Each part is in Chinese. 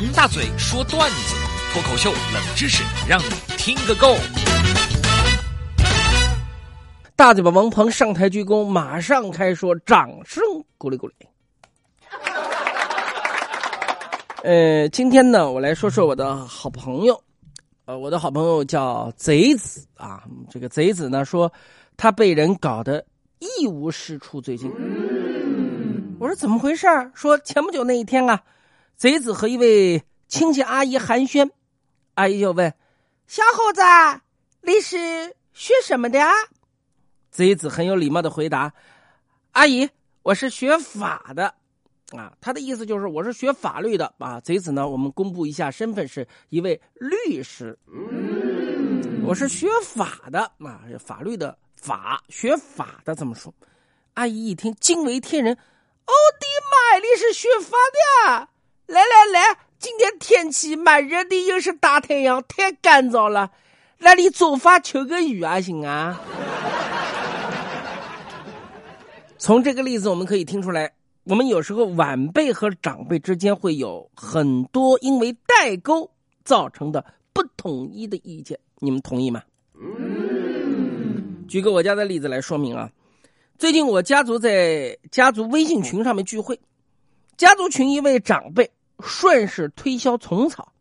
王大嘴说段子，脱口秀冷知识，让你听个够。大嘴巴王鹏上台鞠躬，马上开说，掌声鼓励鼓励。呃，今天呢，我来说说我的好朋友，呃，我的好朋友叫贼子啊。这个贼子呢说，他被人搞得一无是处。最近，我说怎么回事说前不久那一天啊，贼子和一位亲戚阿姨寒暄，阿姨就问：“小伙子，你是学什么的啊？”贼子很有礼貌的回答：“阿姨，我是学法的。”啊，他的意思就是我是学法律的啊。贼子呢，我们公布一下身份，是一位律师。我是学法的啊，法律的法，学法的怎么说？阿姨一听惊为天人，哦的妈呀，你是学法的？天气蛮热的，又是大太阳，太干燥了，那你做法求个雨啊，行啊？从这个例子我们可以听出来。我们有时候晚辈和长辈之间会有很多因为代沟造成的不统一的意见，你们同意吗？举个我家的例子来说明啊。最近我家族在家族微信群上面聚会，家族群一位长辈顺势推销虫草，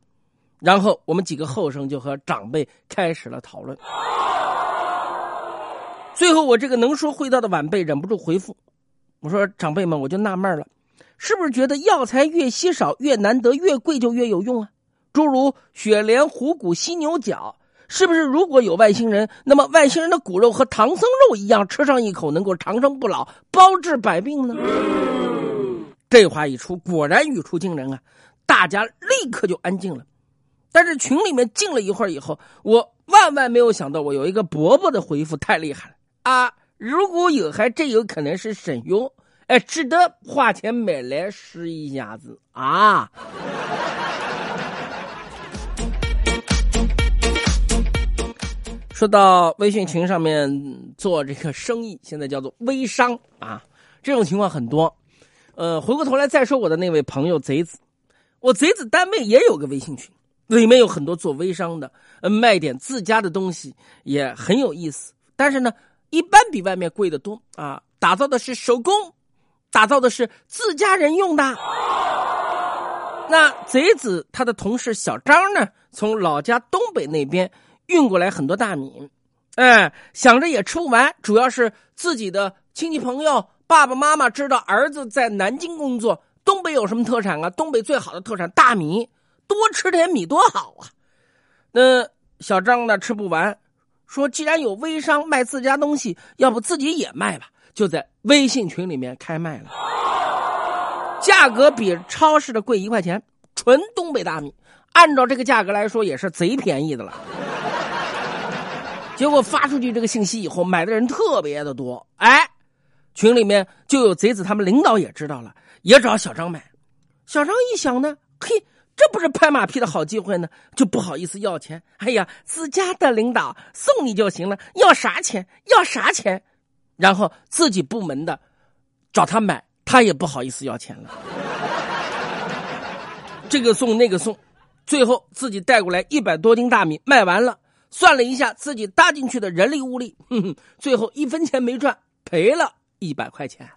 然后我们几个后生就和长辈开始了讨论。最后我这个能说会道的晚辈忍不住回复。我说长辈们，我就纳闷了，是不是觉得药材越稀少、越难得、越贵就越有用啊？诸如雪莲、虎骨、犀牛角，是不是如果有外星人，那么外星人的骨肉和唐僧肉一样，吃上一口能够长生不老、包治百病呢？这话一出，果然语出惊人啊！大家立刻就安静了。但是群里面静了一会儿以后，我万万没有想到，我有一个伯伯的回复太厉害了啊！如果有，还真有可能是神药，哎，值得花钱买来试一下子啊！说到微信群上面做这个生意，现在叫做微商啊，这种情况很多。呃，回过头来再说我的那位朋友贼子，我贼子单位也有个微信群，里面有很多做微商的，呃卖点自家的东西也很有意思，但是呢。一般比外面贵的多啊！打造的是手工，打造的是自家人用的。那贼子他的同事小张呢，从老家东北那边运过来很多大米，哎，想着也吃不完，主要是自己的亲戚朋友、爸爸妈妈知道儿子在南京工作，东北有什么特产啊？东北最好的特产大米，多吃点米多好啊！那小张呢，吃不完。说，既然有微商卖自家东西，要不自己也卖吧？就在微信群里面开卖了，价格比超市的贵一块钱，纯东北大米，按照这个价格来说也是贼便宜的了。结果发出去这个信息以后，买的人特别的多，哎，群里面就有贼子，他们领导也知道了，也找小张买。小张一想呢，嘿。这不是拍马屁的好机会呢，就不好意思要钱。哎呀，自家的领导送你就行了，要啥钱？要啥钱？然后自己部门的找他买，他也不好意思要钱了。这个送那个送，最后自己带过来一百多斤大米卖完了，算了一下自己搭进去的人力物力，哼哼，最后一分钱没赚，赔了一百块钱。